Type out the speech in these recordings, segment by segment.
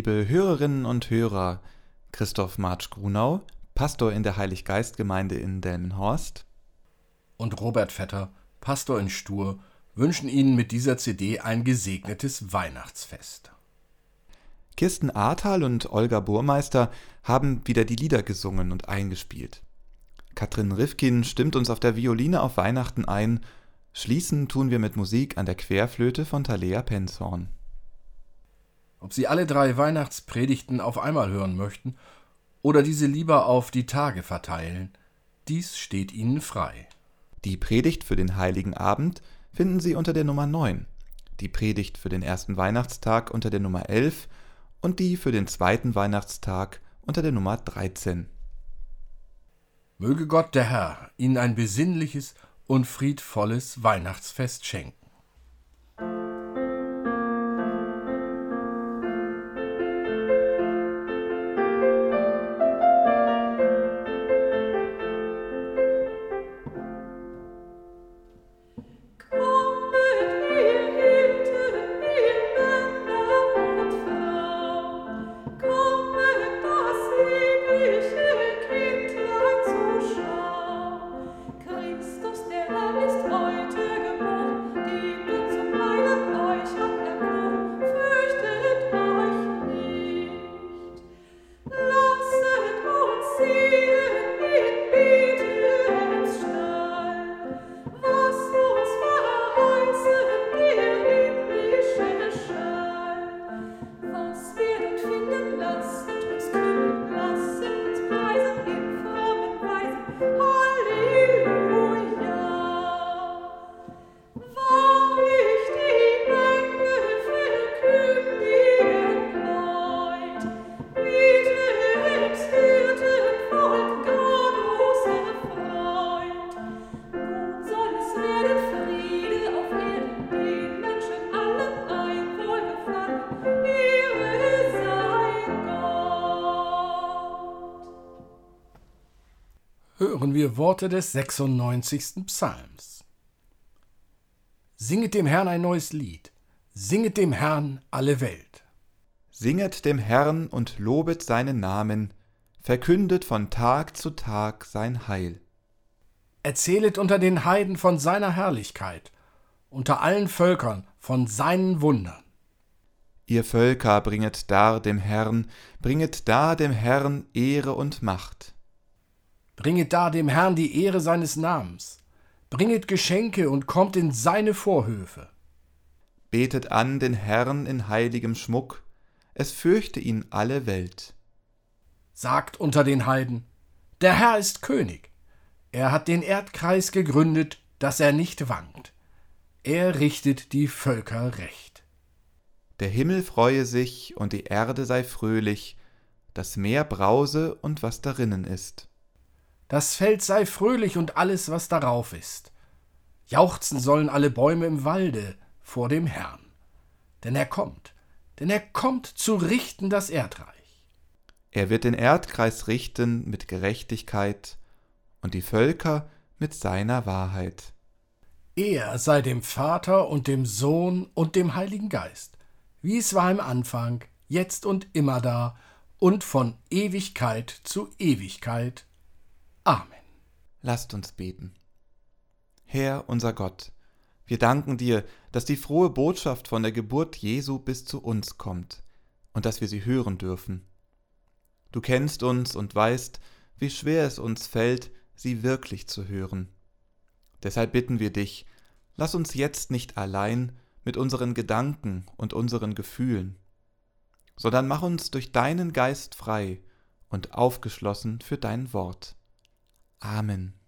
Liebe Hörerinnen und Hörer, Christoph Marsch Grunau, Pastor in der Heiliggeistgemeinde in Delmenhorst und Robert Vetter, Pastor in Stur, wünschen Ihnen mit dieser CD ein gesegnetes Weihnachtsfest. Kirsten Ahrtal und Olga Burmeister haben wieder die Lieder gesungen und eingespielt. Katrin Rifkin stimmt uns auf der Violine auf Weihnachten ein. Schließen tun wir mit Musik an der Querflöte von Thalea Penzhorn. Ob Sie alle drei Weihnachtspredigten auf einmal hören möchten oder diese lieber auf die Tage verteilen, dies steht Ihnen frei. Die Predigt für den Heiligen Abend finden Sie unter der Nummer 9, die Predigt für den ersten Weihnachtstag unter der Nummer 11 und die für den zweiten Weihnachtstag unter der Nummer 13. Möge Gott der Herr Ihnen ein besinnliches und friedvolles Weihnachtsfest schenken. Worte des 96. Psalms. Singet dem Herrn ein neues Lied, singet dem Herrn alle Welt. Singet dem Herrn und lobet seinen Namen, verkündet von Tag zu Tag sein Heil. Erzählet unter den Heiden von seiner Herrlichkeit, unter allen Völkern von seinen Wundern. Ihr Völker bringet dar dem Herrn, bringet dar dem Herrn Ehre und Macht. Bringet da dem Herrn die Ehre seines Namens. Bringet Geschenke und kommt in seine Vorhöfe. Betet an den Herrn in heiligem Schmuck, es fürchte ihn alle Welt. Sagt unter den Heiden, der Herr ist König. Er hat den Erdkreis gegründet, dass er nicht wankt. Er richtet die Völker recht. Der Himmel freue sich und die Erde sei fröhlich, das Meer brause und was darinnen ist. Das Feld sei fröhlich und alles, was darauf ist. Jauchzen sollen alle Bäume im Walde vor dem Herrn. Denn er kommt, denn er kommt zu richten das Erdreich. Er wird den Erdkreis richten mit Gerechtigkeit und die Völker mit seiner Wahrheit. Er sei dem Vater und dem Sohn und dem Heiligen Geist, wie es war im Anfang, jetzt und immer da und von Ewigkeit zu Ewigkeit. Amen. Lasst uns beten. Herr unser Gott, wir danken dir, dass die frohe Botschaft von der Geburt Jesu bis zu uns kommt und dass wir sie hören dürfen. Du kennst uns und weißt, wie schwer es uns fällt, sie wirklich zu hören. Deshalb bitten wir dich, lass uns jetzt nicht allein mit unseren Gedanken und unseren Gefühlen, sondern mach uns durch deinen Geist frei und aufgeschlossen für dein Wort. Amen.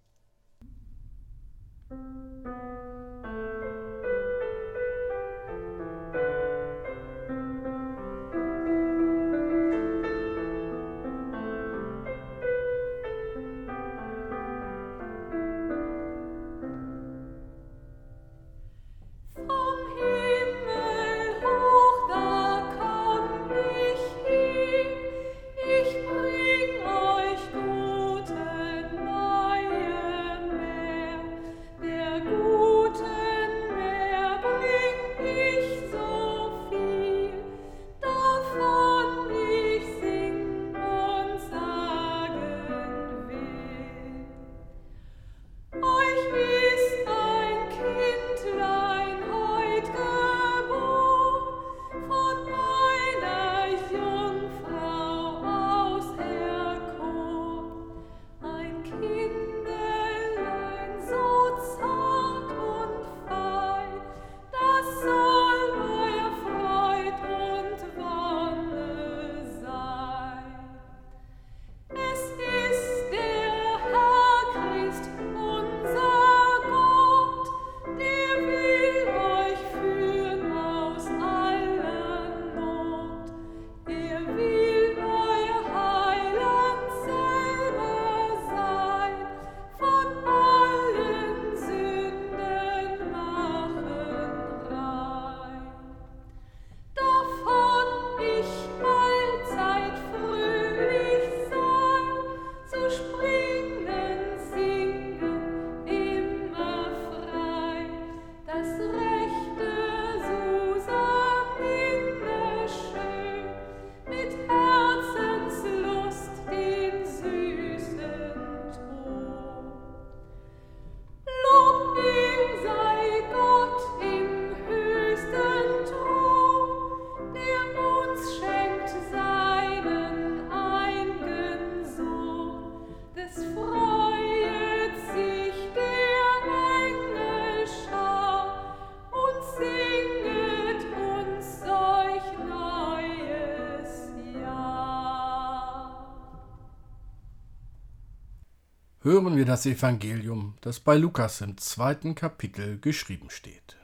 Hören wir das Evangelium, das bei Lukas im zweiten Kapitel geschrieben steht.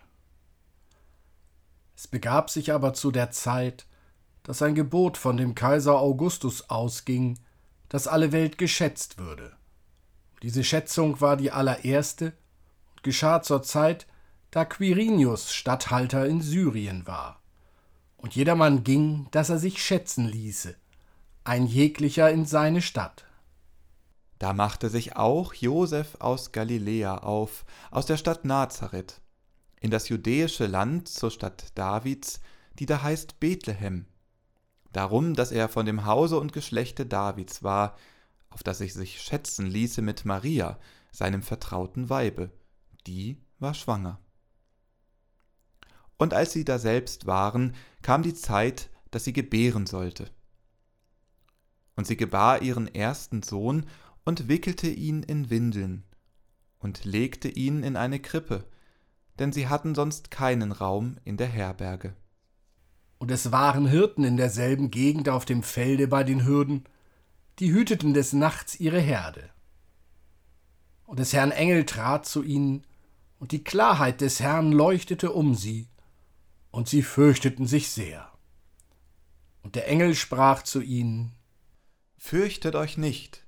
Es begab sich aber zu der Zeit, dass ein Gebot von dem Kaiser Augustus ausging, dass alle Welt geschätzt würde. Diese Schätzung war die allererste und geschah zur Zeit, da Quirinius Statthalter in Syrien war. Und jedermann ging, dass er sich schätzen ließe, ein jeglicher in seine Stadt. Da machte sich auch Josef aus Galiläa auf, aus der Stadt Nazareth, in das judäische Land zur Stadt Davids, die da heißt Bethlehem, darum, dass er von dem Hause und Geschlechte Davids war, auf das ich sich schätzen ließe mit Maria, seinem vertrauten Weibe, die war schwanger. Und als sie daselbst waren, kam die Zeit, dass sie gebären sollte. Und sie gebar ihren ersten Sohn und wickelte ihn in Windeln und legte ihn in eine Krippe, denn sie hatten sonst keinen Raum in der Herberge. Und es waren Hirten in derselben Gegend auf dem Felde bei den Hürden, die hüteten des Nachts ihre Herde. Und des Herrn Engel trat zu ihnen, und die Klarheit des Herrn leuchtete um sie, und sie fürchteten sich sehr. Und der Engel sprach zu ihnen, Fürchtet euch nicht,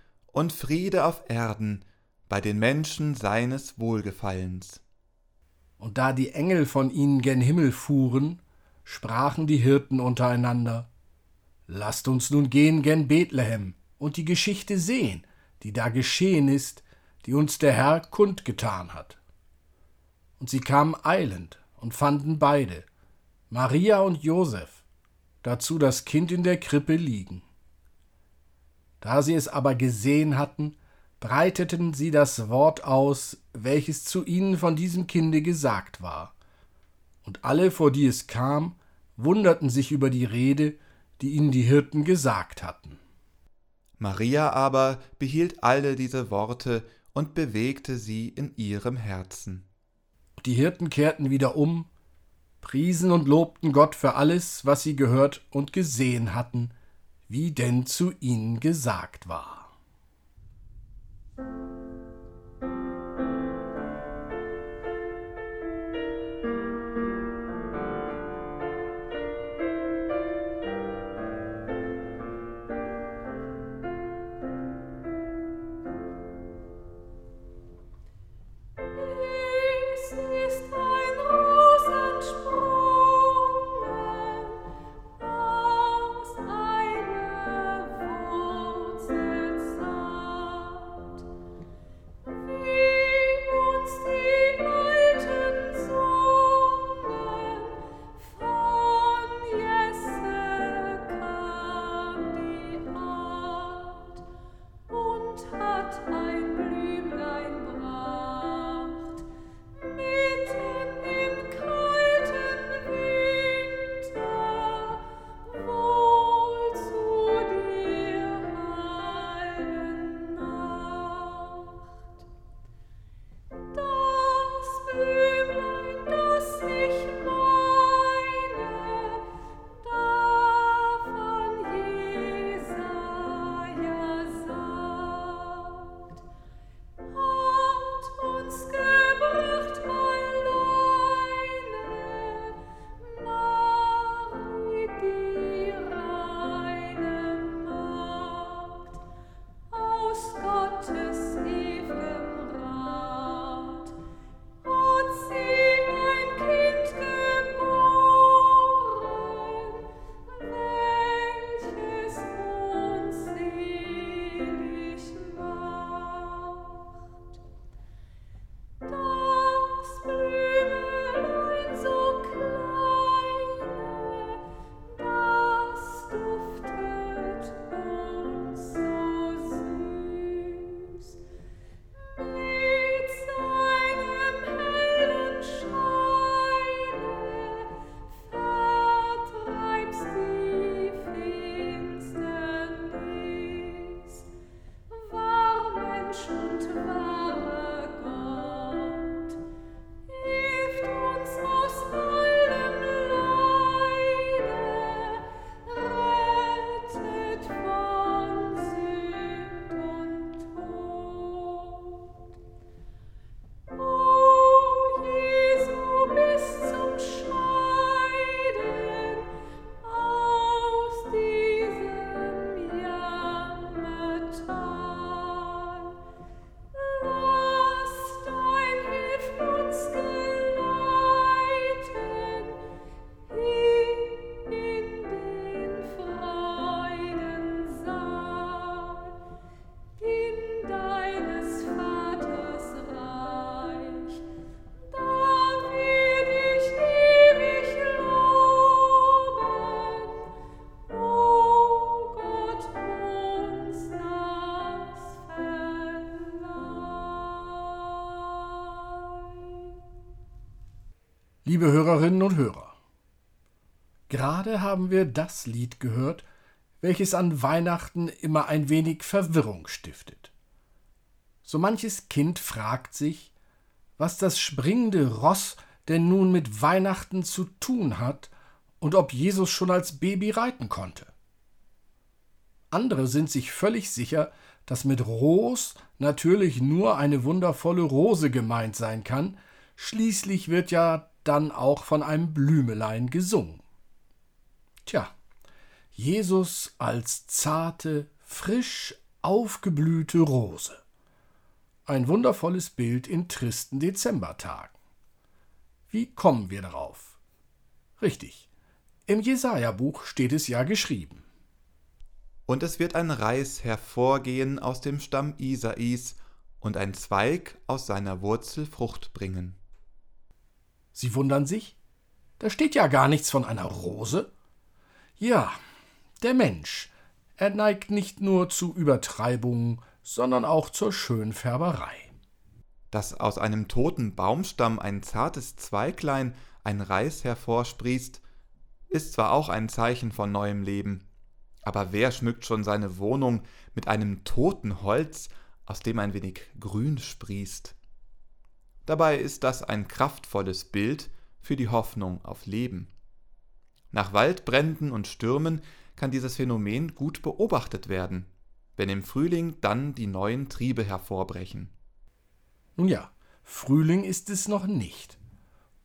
und Friede auf Erden bei den Menschen seines Wohlgefallens. Und da die Engel von ihnen gen Himmel fuhren, sprachen die Hirten untereinander Lasst uns nun gehen gen Bethlehem und die Geschichte sehen, die da geschehen ist, die uns der Herr kundgetan hat. Und sie kamen eilend und fanden beide, Maria und Josef, dazu das Kind in der Krippe liegen. Da sie es aber gesehen hatten, breiteten sie das Wort aus, welches zu ihnen von diesem Kinde gesagt war. Und alle, vor die es kam, wunderten sich über die Rede, die ihnen die Hirten gesagt hatten. Maria aber behielt alle diese Worte und bewegte sie in ihrem Herzen. Die Hirten kehrten wieder um, priesen und lobten Gott für alles, was sie gehört und gesehen hatten, wie denn zu ihnen gesagt war. Liebe Hörerinnen und Hörer. Gerade haben wir das Lied gehört, welches an Weihnachten immer ein wenig Verwirrung stiftet. So manches Kind fragt sich, was das springende Ross denn nun mit Weihnachten zu tun hat und ob Jesus schon als Baby reiten konnte. Andere sind sich völlig sicher, dass mit Ros natürlich nur eine wundervolle Rose gemeint sein kann, schließlich wird ja dann auch von einem Blümelein gesungen. Tja, Jesus als zarte, frisch aufgeblühte Rose. Ein wundervolles Bild in tristen Dezembertagen. Wie kommen wir darauf? Richtig, im Jesaja-Buch steht es ja geschrieben. Und es wird ein Reis hervorgehen aus dem Stamm Isais und ein Zweig aus seiner Wurzel Frucht bringen. Sie wundern sich? Da steht ja gar nichts von einer Rose. Ja, der Mensch, er neigt nicht nur zu Übertreibungen, sondern auch zur Schönfärberei. Dass aus einem toten Baumstamm ein zartes Zweiglein, ein Reis hervorsprießt, ist zwar auch ein Zeichen von neuem Leben, aber wer schmückt schon seine Wohnung mit einem toten Holz, aus dem ein wenig Grün sprießt? Dabei ist das ein kraftvolles Bild für die Hoffnung auf Leben. Nach Waldbränden und Stürmen kann dieses Phänomen gut beobachtet werden, wenn im Frühling dann die neuen Triebe hervorbrechen. Nun ja, Frühling ist es noch nicht.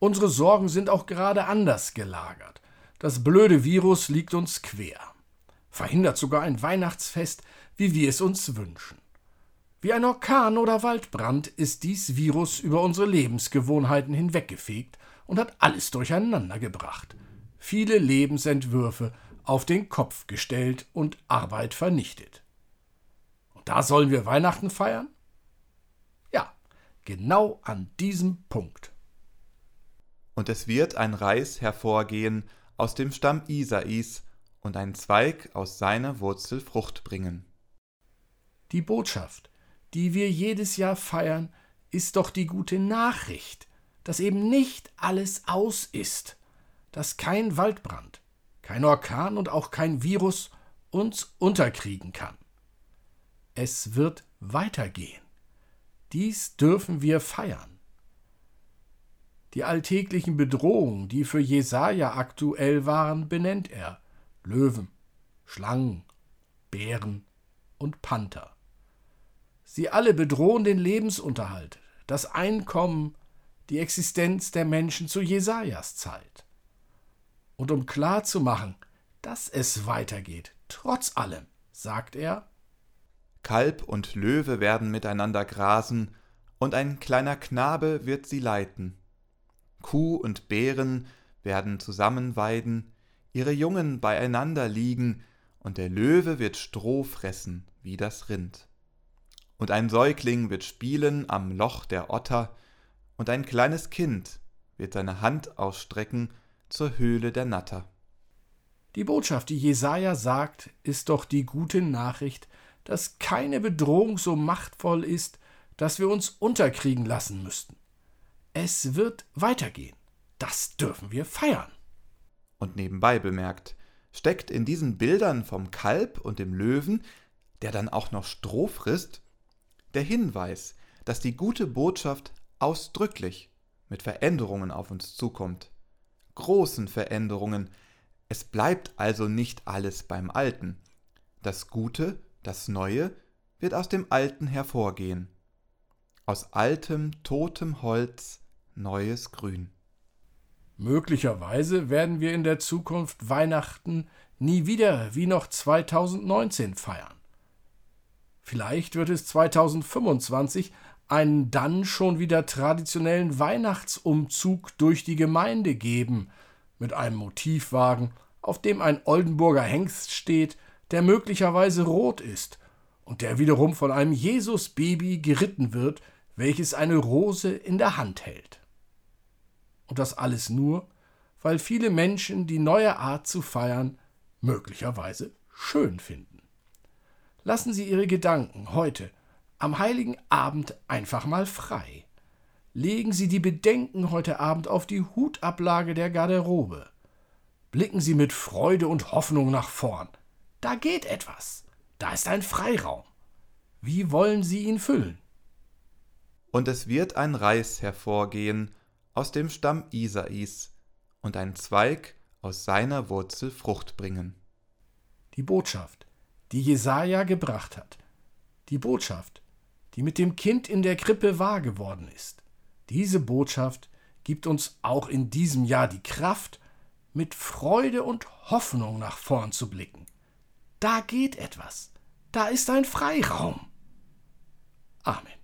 Unsere Sorgen sind auch gerade anders gelagert. Das blöde Virus liegt uns quer. Verhindert sogar ein Weihnachtsfest, wie wir es uns wünschen. Wie ein Orkan oder Waldbrand ist dies Virus über unsere Lebensgewohnheiten hinweggefegt und hat alles durcheinander gebracht. Viele Lebensentwürfe auf den Kopf gestellt und Arbeit vernichtet. Und da sollen wir Weihnachten feiern? Ja, genau an diesem Punkt. Und es wird ein Reis hervorgehen aus dem Stamm Isais und ein Zweig aus seiner Wurzel Frucht bringen. Die Botschaft, die wir jedes Jahr feiern, ist doch die gute Nachricht, dass eben nicht alles aus ist, dass kein Waldbrand, kein Orkan und auch kein Virus uns unterkriegen kann. Es wird weitergehen. Dies dürfen wir feiern. Die alltäglichen Bedrohungen, die für Jesaja aktuell waren, benennt er: Löwen, Schlangen, Bären und Panther. Sie alle bedrohen den Lebensunterhalt, das Einkommen, die Existenz der Menschen zu Jesajas Zeit und um klarzumachen, dass es weitergeht, trotz allem, sagt er, Kalb und Löwe werden miteinander grasen, und ein kleiner Knabe wird sie leiten. Kuh und Bären werden zusammen weiden, ihre Jungen beieinander liegen, und der Löwe wird Stroh fressen wie das Rind. Und ein Säugling wird spielen am Loch der Otter, und ein kleines Kind wird seine Hand ausstrecken zur Höhle der Natter. Die Botschaft, die Jesaja sagt, ist doch die gute Nachricht, dass keine Bedrohung so machtvoll ist, dass wir uns unterkriegen lassen müssten. Es wird weitergehen. Das dürfen wir feiern. Und nebenbei bemerkt, steckt in diesen Bildern vom Kalb und dem Löwen, der dann auch noch Stroh frisst, der Hinweis, dass die gute Botschaft ausdrücklich mit Veränderungen auf uns zukommt großen Veränderungen. Es bleibt also nicht alles beim Alten. Das Gute, das Neue wird aus dem Alten hervorgehen. Aus altem, totem Holz neues Grün. Möglicherweise werden wir in der Zukunft Weihnachten nie wieder wie noch 2019 feiern. Vielleicht wird es 2025 einen dann schon wieder traditionellen Weihnachtsumzug durch die Gemeinde geben, mit einem Motivwagen, auf dem ein Oldenburger Hengst steht, der möglicherweise rot ist und der wiederum von einem Jesusbaby geritten wird, welches eine Rose in der Hand hält. Und das alles nur, weil viele Menschen die neue Art zu feiern möglicherweise schön finden. Lassen Sie Ihre Gedanken heute am heiligen Abend einfach mal frei. legen Sie die Bedenken heute Abend auf die Hutablage der Garderobe. Blicken Sie mit Freude und Hoffnung nach vorn. Da geht etwas. Da ist ein Freiraum. Wie wollen Sie ihn füllen? Und es wird ein Reis hervorgehen aus dem Stamm Isais und ein Zweig aus seiner Wurzel Frucht bringen. Die Botschaft, die Jesaja gebracht hat, die Botschaft, die mit dem Kind in der Krippe wahr geworden ist, diese Botschaft gibt uns auch in diesem Jahr die Kraft, mit Freude und Hoffnung nach vorn zu blicken. Da geht etwas. Da ist ein Freiraum. Amen.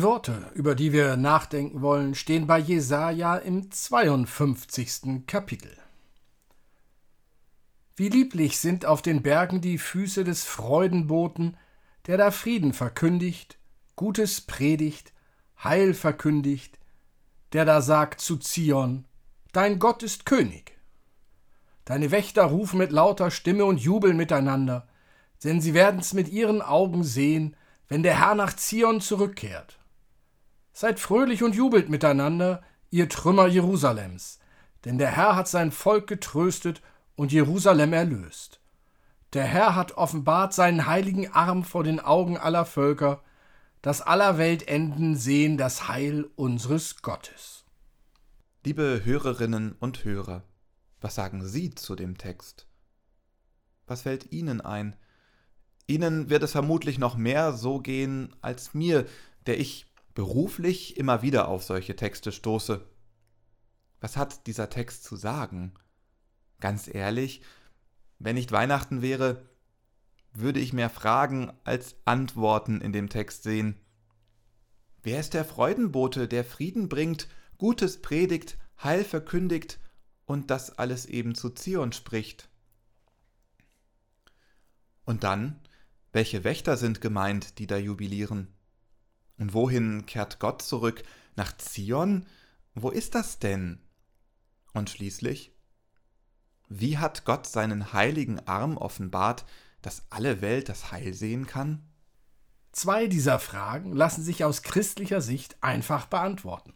Die Worte, über die wir nachdenken wollen, stehen bei Jesaja im 52. Kapitel. Wie lieblich sind auf den Bergen die Füße des Freudenboten, der da Frieden verkündigt, Gutes predigt, Heil verkündigt, der da sagt zu Zion: Dein Gott ist König. Deine Wächter rufen mit lauter Stimme und jubeln miteinander, denn sie werden's mit ihren Augen sehen, wenn der Herr nach Zion zurückkehrt. Seid fröhlich und jubelt miteinander, ihr Trümmer Jerusalems, denn der Herr hat sein Volk getröstet und Jerusalem erlöst. Der Herr hat offenbart seinen heiligen Arm vor den Augen aller Völker, dass aller Weltenden sehen das Heil unseres Gottes. Liebe Hörerinnen und Hörer, was sagen Sie zu dem Text? Was fällt Ihnen ein? Ihnen wird es vermutlich noch mehr so gehen als mir, der ich beruflich immer wieder auf solche Texte stoße. Was hat dieser Text zu sagen? Ganz ehrlich, wenn nicht Weihnachten wäre, würde ich mehr Fragen als Antworten in dem Text sehen. Wer ist der Freudenbote, der Frieden bringt, Gutes predigt, Heil verkündigt und das alles eben zu Zion spricht? Und dann, welche Wächter sind gemeint, die da jubilieren? Und wohin kehrt Gott zurück? Nach Zion? Wo ist das denn? Und schließlich, wie hat Gott seinen heiligen Arm offenbart, dass alle Welt das Heil sehen kann? Zwei dieser Fragen lassen sich aus christlicher Sicht einfach beantworten.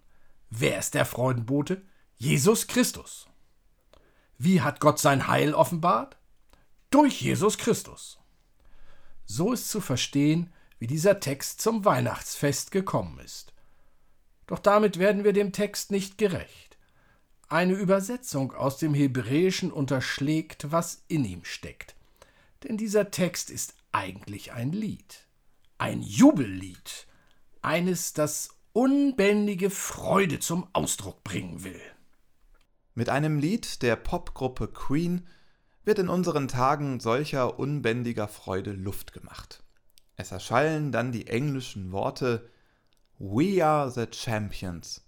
Wer ist der Freudenbote? Jesus Christus. Wie hat Gott sein Heil offenbart? Durch Jesus Christus. So ist zu verstehen, wie dieser Text zum Weihnachtsfest gekommen ist. Doch damit werden wir dem Text nicht gerecht. Eine Übersetzung aus dem Hebräischen unterschlägt, was in ihm steckt. Denn dieser Text ist eigentlich ein Lied, ein Jubellied, eines, das unbändige Freude zum Ausdruck bringen will. Mit einem Lied der Popgruppe Queen wird in unseren Tagen solcher unbändiger Freude Luft gemacht. Es erschallen dann die englischen Worte We are the Champions.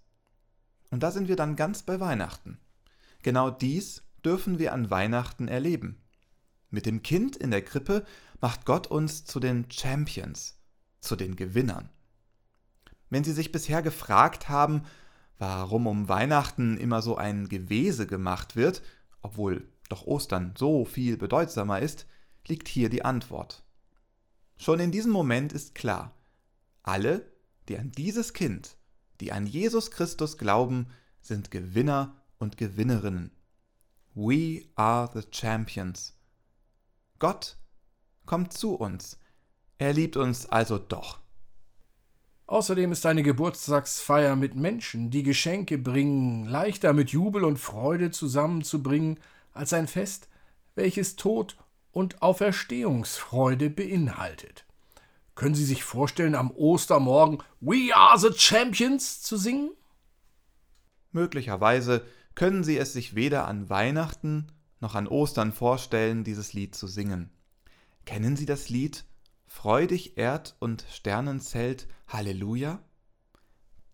Und da sind wir dann ganz bei Weihnachten. Genau dies dürfen wir an Weihnachten erleben. Mit dem Kind in der Krippe macht Gott uns zu den Champions, zu den Gewinnern. Wenn Sie sich bisher gefragt haben, warum um Weihnachten immer so ein Gewese gemacht wird, obwohl doch Ostern so viel bedeutsamer ist, liegt hier die Antwort. Schon in diesem Moment ist klar, alle, die an dieses Kind, die an Jesus Christus glauben, sind Gewinner und Gewinnerinnen. We are the champions. Gott kommt zu uns. Er liebt uns also doch. Außerdem ist eine Geburtstagsfeier mit Menschen, die Geschenke bringen, leichter mit Jubel und Freude zusammenzubringen als ein Fest, welches Tod und Auferstehungsfreude beinhaltet. Können Sie sich vorstellen, am Ostermorgen We are the Champions zu singen? Möglicherweise können Sie es sich weder an Weihnachten noch an Ostern vorstellen, dieses Lied zu singen. Kennen Sie das Lied Freudig Erd und Sternenzelt Halleluja?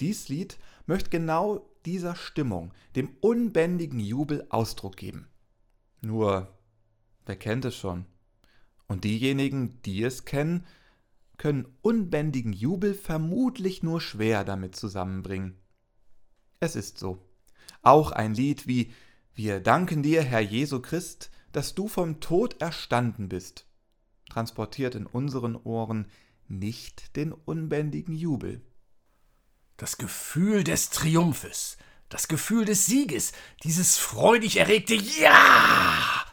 Dies Lied möchte genau dieser Stimmung, dem unbändigen Jubel Ausdruck geben. Nur, wer kennt es schon? Und diejenigen, die es kennen, können unbändigen Jubel vermutlich nur schwer damit zusammenbringen. Es ist so. Auch ein Lied wie Wir danken dir, Herr Jesu Christ, dass du vom Tod erstanden bist, transportiert in unseren Ohren nicht den unbändigen Jubel. Das Gefühl des Triumphes, das Gefühl des Sieges, dieses freudig erregte Ja!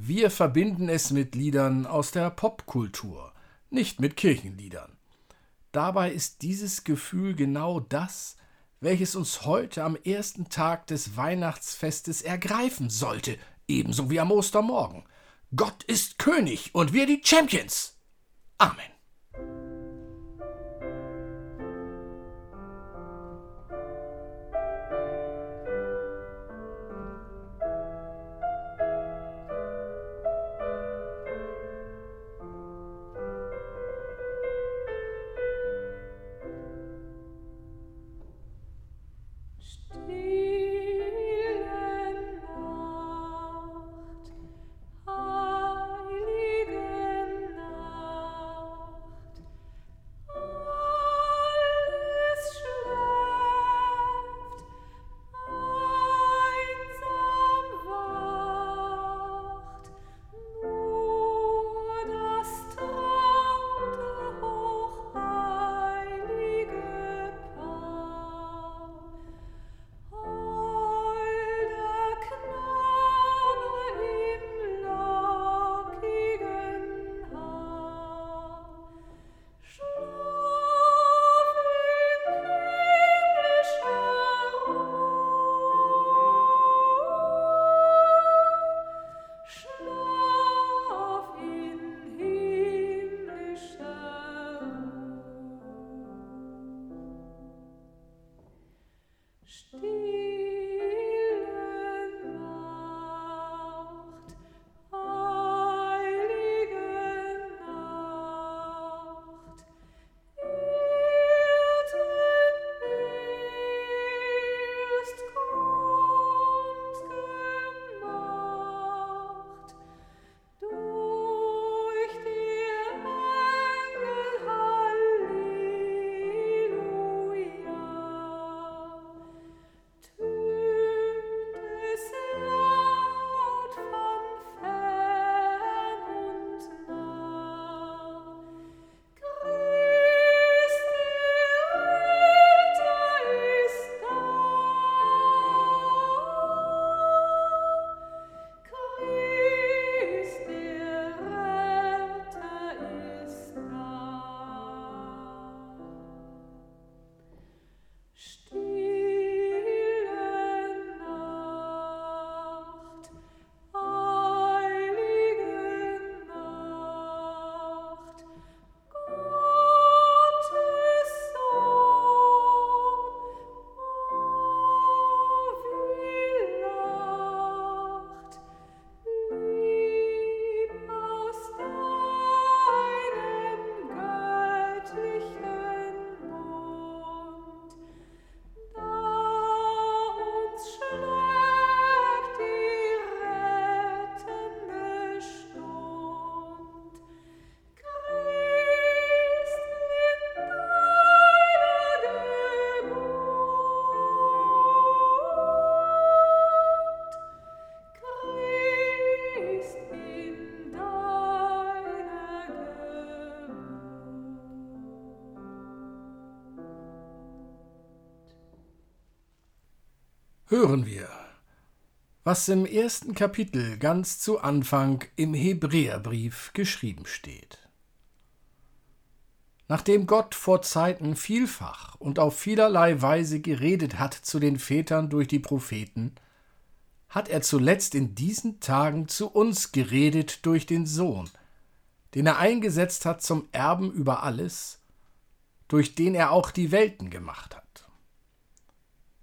Wir verbinden es mit Liedern aus der Popkultur, nicht mit Kirchenliedern. Dabei ist dieses Gefühl genau das, welches uns heute am ersten Tag des Weihnachtsfestes ergreifen sollte, ebenso wie am Ostermorgen. Gott ist König und wir die Champions. Amen. Hören wir, was im ersten Kapitel ganz zu Anfang im Hebräerbrief geschrieben steht. Nachdem Gott vor Zeiten vielfach und auf vielerlei Weise geredet hat zu den Vätern durch die Propheten, hat er zuletzt in diesen Tagen zu uns geredet durch den Sohn, den er eingesetzt hat zum Erben über alles, durch den er auch die Welten gemacht hat.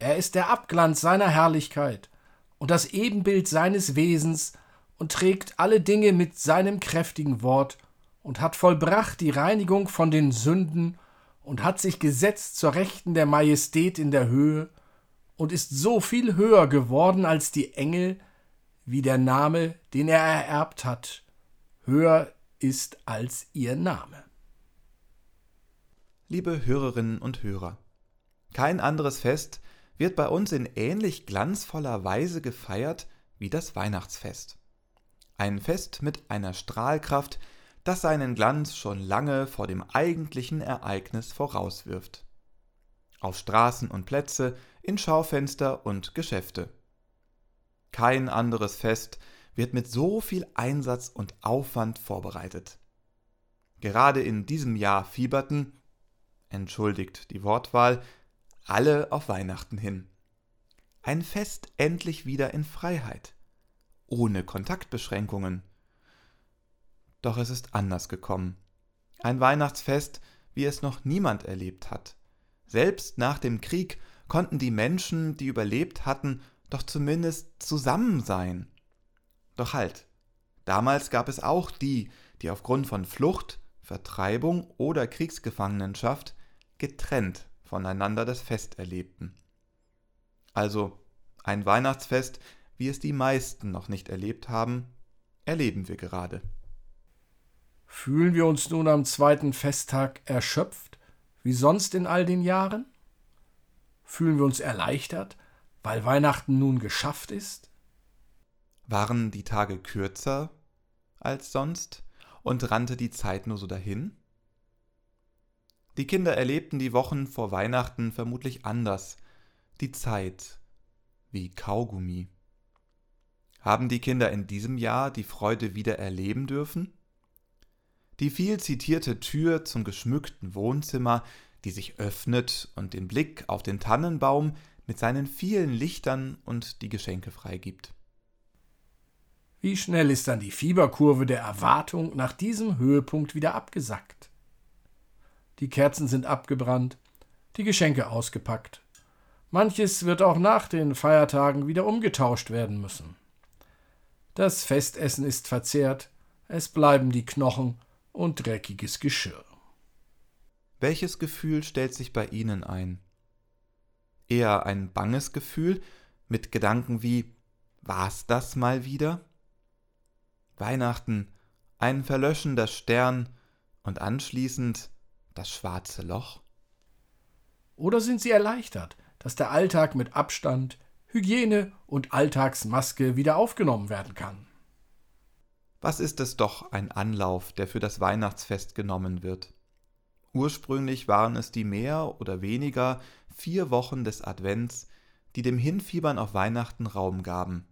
Er ist der Abglanz seiner Herrlichkeit und das Ebenbild seines Wesens und trägt alle Dinge mit seinem kräftigen Wort und hat vollbracht die Reinigung von den Sünden und hat sich gesetzt zur Rechten der Majestät in der Höhe und ist so viel höher geworden als die Engel, wie der Name, den er ererbt hat, höher ist als ihr Name. Liebe Hörerinnen und Hörer, kein anderes Fest wird bei uns in ähnlich glanzvoller Weise gefeiert wie das Weihnachtsfest. Ein Fest mit einer Strahlkraft, das seinen Glanz schon lange vor dem eigentlichen Ereignis vorauswirft. Auf Straßen und Plätze, in Schaufenster und Geschäfte. Kein anderes Fest wird mit so viel Einsatz und Aufwand vorbereitet. Gerade in diesem Jahr fieberten, entschuldigt die Wortwahl, alle auf Weihnachten hin. Ein Fest endlich wieder in Freiheit, ohne Kontaktbeschränkungen, doch es ist anders gekommen. Ein Weihnachtsfest, wie es noch niemand erlebt hat. Selbst nach dem Krieg konnten die Menschen, die überlebt hatten, doch zumindest zusammen sein. Doch halt, damals gab es auch die, die aufgrund von Flucht, Vertreibung oder Kriegsgefangenenschaft getrennt voneinander das Fest erlebten. Also ein Weihnachtsfest, wie es die meisten noch nicht erlebt haben, erleben wir gerade. Fühlen wir uns nun am zweiten Festtag erschöpft, wie sonst in all den Jahren? Fühlen wir uns erleichtert, weil Weihnachten nun geschafft ist? Waren die Tage kürzer als sonst und rannte die Zeit nur so dahin? Die Kinder erlebten die Wochen vor Weihnachten vermutlich anders, die Zeit wie Kaugummi. Haben die Kinder in diesem Jahr die Freude wieder erleben dürfen? Die viel zitierte Tür zum geschmückten Wohnzimmer, die sich öffnet und den Blick auf den Tannenbaum mit seinen vielen Lichtern und die Geschenke freigibt. Wie schnell ist dann die Fieberkurve der Erwartung nach diesem Höhepunkt wieder abgesackt? Die Kerzen sind abgebrannt, die Geschenke ausgepackt. Manches wird auch nach den Feiertagen wieder umgetauscht werden müssen. Das Festessen ist verzehrt, es bleiben die Knochen und dreckiges Geschirr. Welches Gefühl stellt sich bei Ihnen ein? Eher ein banges Gefühl mit Gedanken wie War's das mal wieder? Weihnachten, ein verlöschender Stern und anschließend das schwarze Loch? Oder sind Sie erleichtert, dass der Alltag mit Abstand, Hygiene und Alltagsmaske wieder aufgenommen werden kann? Was ist es doch ein Anlauf, der für das Weihnachtsfest genommen wird? Ursprünglich waren es die mehr oder weniger vier Wochen des Advents, die dem Hinfiebern auf Weihnachten Raum gaben.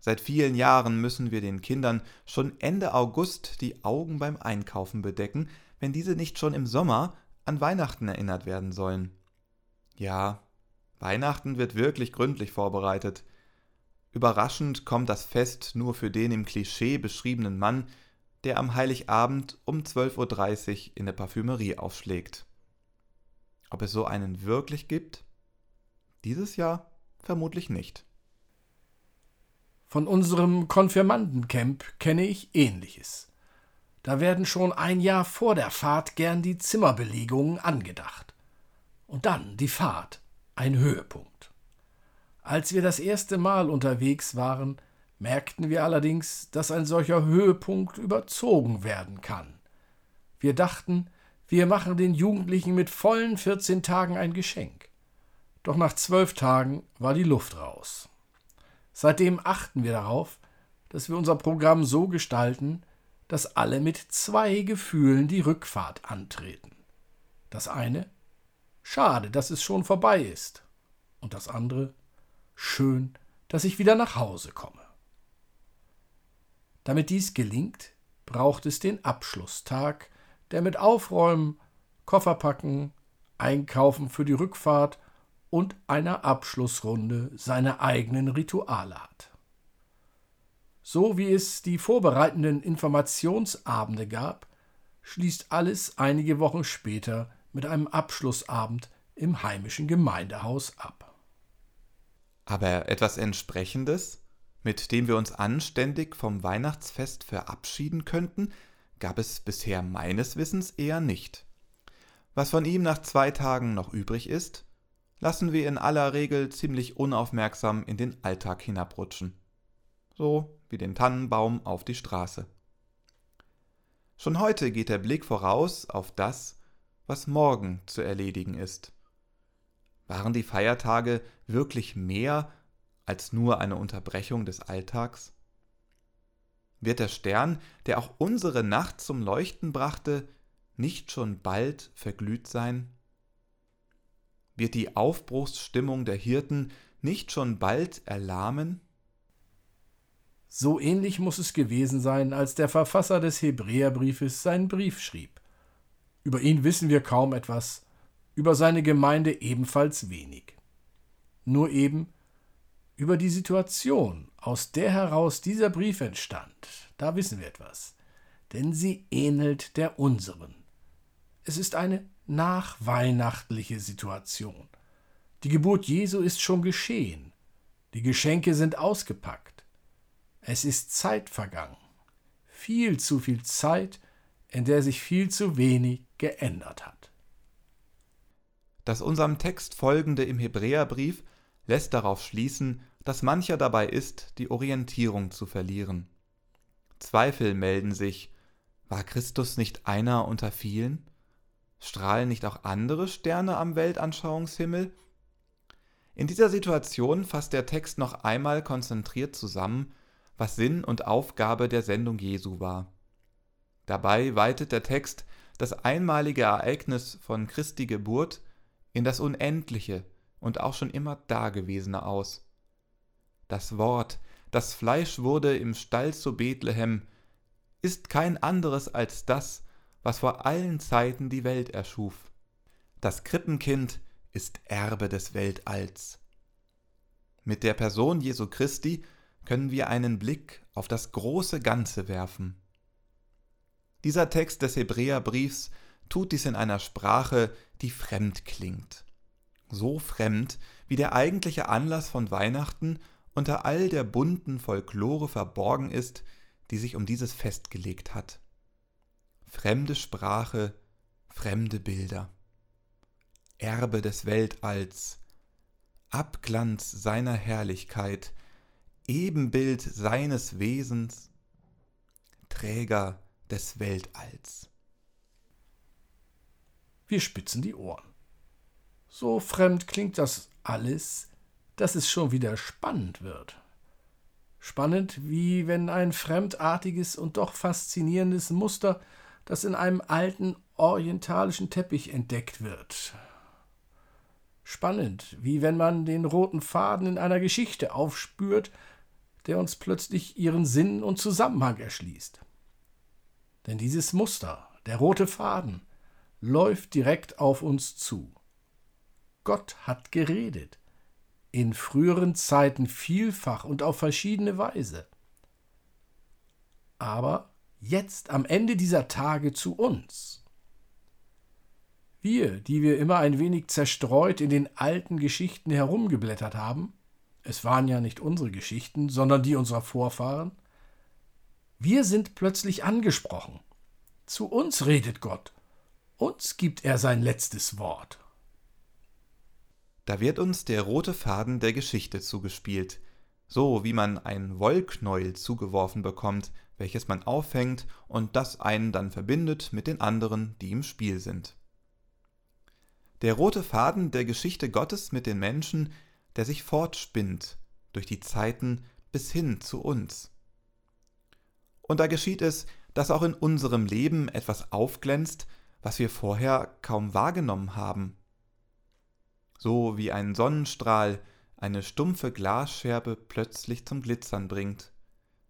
Seit vielen Jahren müssen wir den Kindern schon Ende August die Augen beim Einkaufen bedecken, wenn diese nicht schon im Sommer an Weihnachten erinnert werden sollen. Ja, Weihnachten wird wirklich gründlich vorbereitet. Überraschend kommt das Fest nur für den im Klischee beschriebenen Mann, der am Heiligabend um 12.30 Uhr in der Parfümerie aufschlägt. Ob es so einen wirklich gibt? Dieses Jahr vermutlich nicht. Von unserem Konfirmandencamp kenne ich ähnliches. Da werden schon ein Jahr vor der Fahrt gern die Zimmerbelegungen angedacht. Und dann die Fahrt, ein Höhepunkt. Als wir das erste Mal unterwegs waren, merkten wir allerdings, dass ein solcher Höhepunkt überzogen werden kann. Wir dachten, wir machen den Jugendlichen mit vollen 14 Tagen ein Geschenk. Doch nach zwölf Tagen war die Luft raus. Seitdem achten wir darauf, dass wir unser Programm so gestalten, dass alle mit zwei Gefühlen die Rückfahrt antreten. Das eine, schade, dass es schon vorbei ist. Und das andere, schön, dass ich wieder nach Hause komme. Damit dies gelingt, braucht es den Abschlusstag, der mit Aufräumen, Kofferpacken, Einkaufen für die Rückfahrt und einer Abschlussrunde seine eigenen Rituale hat. So wie es die vorbereitenden Informationsabende gab, schließt alles einige Wochen später mit einem Abschlussabend im heimischen Gemeindehaus ab. Aber etwas Entsprechendes, mit dem wir uns anständig vom Weihnachtsfest verabschieden könnten, gab es bisher meines Wissens eher nicht. Was von ihm nach zwei Tagen noch übrig ist, lassen wir in aller Regel ziemlich unaufmerksam in den Alltag hinabrutschen. So wie den Tannenbaum auf die Straße. Schon heute geht der Blick voraus auf das, was morgen zu erledigen ist. Waren die Feiertage wirklich mehr als nur eine Unterbrechung des Alltags? Wird der Stern, der auch unsere Nacht zum Leuchten brachte, nicht schon bald verglüht sein? Wird die Aufbruchsstimmung der Hirten nicht schon bald erlahmen? So ähnlich muss es gewesen sein, als der Verfasser des Hebräerbriefes seinen Brief schrieb. Über ihn wissen wir kaum etwas, über seine Gemeinde ebenfalls wenig. Nur eben über die Situation, aus der heraus dieser Brief entstand, da wissen wir etwas, denn sie ähnelt der unseren. Es ist eine nachweihnachtliche Situation. Die Geburt Jesu ist schon geschehen, die Geschenke sind ausgepackt, es ist Zeit vergangen, viel zu viel Zeit, in der sich viel zu wenig geändert hat. Das unserem Text folgende im Hebräerbrief lässt darauf schließen, dass mancher dabei ist, die Orientierung zu verlieren. Zweifel melden sich. War Christus nicht einer unter vielen? Strahlen nicht auch andere Sterne am Weltanschauungshimmel? In dieser Situation fasst der Text noch einmal konzentriert zusammen, was Sinn und Aufgabe der Sendung Jesu war. Dabei weitet der Text das einmalige Ereignis von Christi Geburt in das Unendliche und auch schon immer Dagewesene aus. Das Wort, das Fleisch wurde im Stall zu Bethlehem, ist kein anderes als das, was vor allen Zeiten die Welt erschuf. Das Krippenkind ist Erbe des Weltalls. Mit der Person Jesu Christi können wir einen Blick auf das große Ganze werfen. Dieser Text des Hebräerbriefs tut dies in einer Sprache, die fremd klingt. So fremd, wie der eigentliche Anlass von Weihnachten unter all der bunten Folklore verborgen ist, die sich um dieses Fest gelegt hat. Fremde Sprache, fremde Bilder. Erbe des Weltalls, Abglanz seiner Herrlichkeit, Ebenbild seines Wesens, Träger des Weltalls. Wir spitzen die Ohren. So fremd klingt das alles, dass es schon wieder spannend wird. Spannend, wie wenn ein fremdartiges und doch faszinierendes Muster, das in einem alten orientalischen Teppich entdeckt wird. Spannend, wie wenn man den roten Faden in einer Geschichte aufspürt, der uns plötzlich ihren Sinn und Zusammenhang erschließt. Denn dieses Muster, der rote Faden, läuft direkt auf uns zu. Gott hat geredet. In früheren Zeiten vielfach und auf verschiedene Weise. Aber jetzt am Ende dieser Tage zu uns. Wir, die wir immer ein wenig zerstreut in den alten Geschichten herumgeblättert haben, es waren ja nicht unsere Geschichten, sondern die unserer Vorfahren, wir sind plötzlich angesprochen. Zu uns redet Gott. Uns gibt er sein letztes Wort. Da wird uns der rote Faden der Geschichte zugespielt, so wie man ein Wollknäuel zugeworfen bekommt, welches man aufhängt und das einen dann verbindet mit den anderen, die im Spiel sind. Der rote Faden der Geschichte Gottes mit den Menschen, der sich fortspinnt durch die Zeiten bis hin zu uns. Und da geschieht es, dass auch in unserem Leben etwas aufglänzt, was wir vorher kaum wahrgenommen haben so wie ein Sonnenstrahl eine stumpfe Glasscherbe plötzlich zum Glitzern bringt.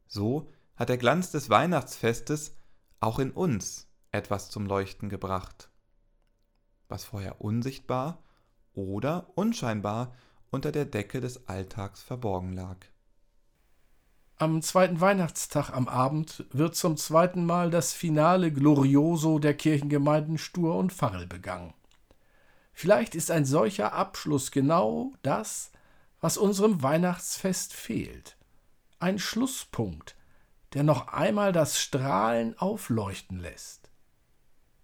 So hat der Glanz des Weihnachtsfestes auch in uns etwas zum Leuchten gebracht, was vorher unsichtbar oder unscheinbar unter der Decke des Alltags verborgen lag. Am zweiten Weihnachtstag am Abend wird zum zweiten Mal das Finale Glorioso der Kirchengemeinden Stur und Farrel begangen. Vielleicht ist ein solcher Abschluss genau das, was unserem Weihnachtsfest fehlt. Ein Schlusspunkt, der noch einmal das Strahlen aufleuchten lässt.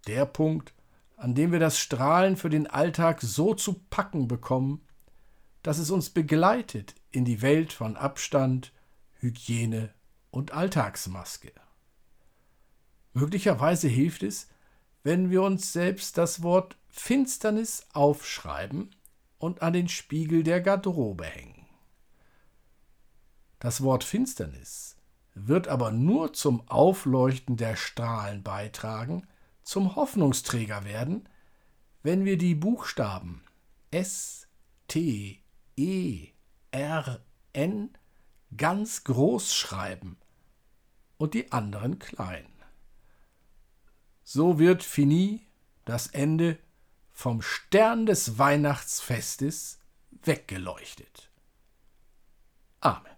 Der Punkt, an dem wir das Strahlen für den Alltag so zu packen bekommen, dass es uns begleitet in die Welt von Abstand, Hygiene und Alltagsmaske. Möglicherweise hilft es, wenn wir uns selbst das Wort Finsternis aufschreiben und an den Spiegel der Garderobe hängen. Das Wort Finsternis wird aber nur zum Aufleuchten der Strahlen beitragen, zum Hoffnungsträger werden, wenn wir die Buchstaben S, T, E, R, N ganz groß schreiben und die anderen klein. So wird Fini, das Ende, vom Stern des Weihnachtsfestes weggeleuchtet. Amen.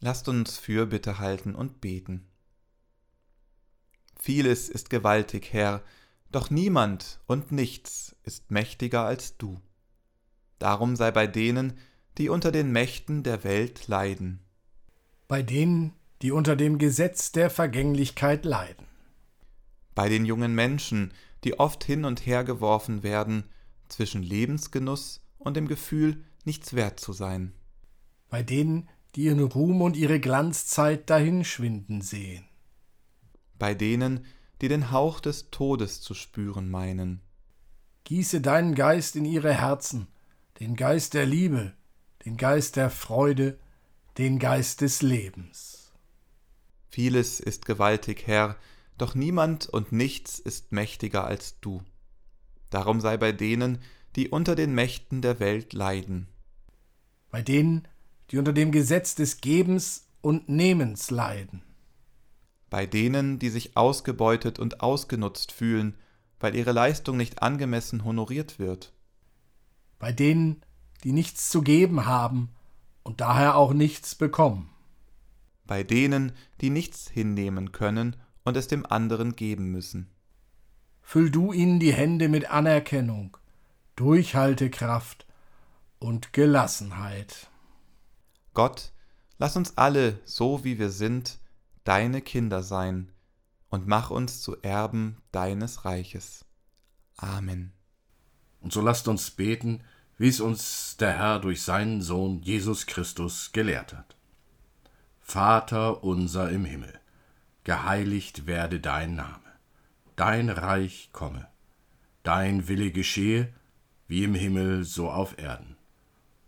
Lasst uns Fürbitte halten und beten. Vieles ist gewaltig, Herr, doch niemand und nichts ist mächtiger als du. Darum sei bei denen, die unter den Mächten der Welt leiden. Bei denen, die unter dem Gesetz der Vergänglichkeit leiden. Bei den jungen Menschen, die oft hin und her geworfen werden zwischen Lebensgenuss und dem Gefühl, nichts wert zu sein. Bei denen, die ihren Ruhm und ihre Glanzzeit dahinschwinden sehen. Bei denen, die den Hauch des Todes zu spüren meinen. Gieße deinen Geist in ihre Herzen, den Geist der Liebe, den Geist der Freude, den Geist des Lebens. Vieles ist gewaltig, Herr, doch niemand und nichts ist mächtiger als du. Darum sei bei denen, die unter den Mächten der Welt leiden. Bei denen, die unter dem Gesetz des Gebens und Nehmens leiden. Bei denen, die sich ausgebeutet und ausgenutzt fühlen, weil ihre Leistung nicht angemessen honoriert wird. Bei denen, die nichts zu geben haben und daher auch nichts bekommen. Bei denen, die nichts hinnehmen können und es dem anderen geben müssen. Füll du ihnen die Hände mit Anerkennung, Durchhaltekraft und Gelassenheit. Gott, lass uns alle, so wie wir sind, deine Kinder sein und mach uns zu Erben deines Reiches. Amen. Und so lasst uns beten, wie es uns der Herr durch seinen Sohn Jesus Christus gelehrt hat. Vater unser im Himmel, geheiligt werde dein Name, dein Reich komme, dein Wille geschehe, wie im Himmel so auf Erden.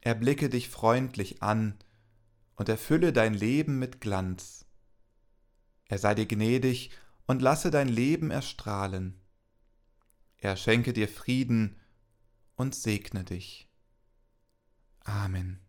Erblicke dich freundlich an und erfülle dein Leben mit Glanz. Er sei dir gnädig und lasse dein Leben erstrahlen. Er schenke dir Frieden und segne dich. Amen.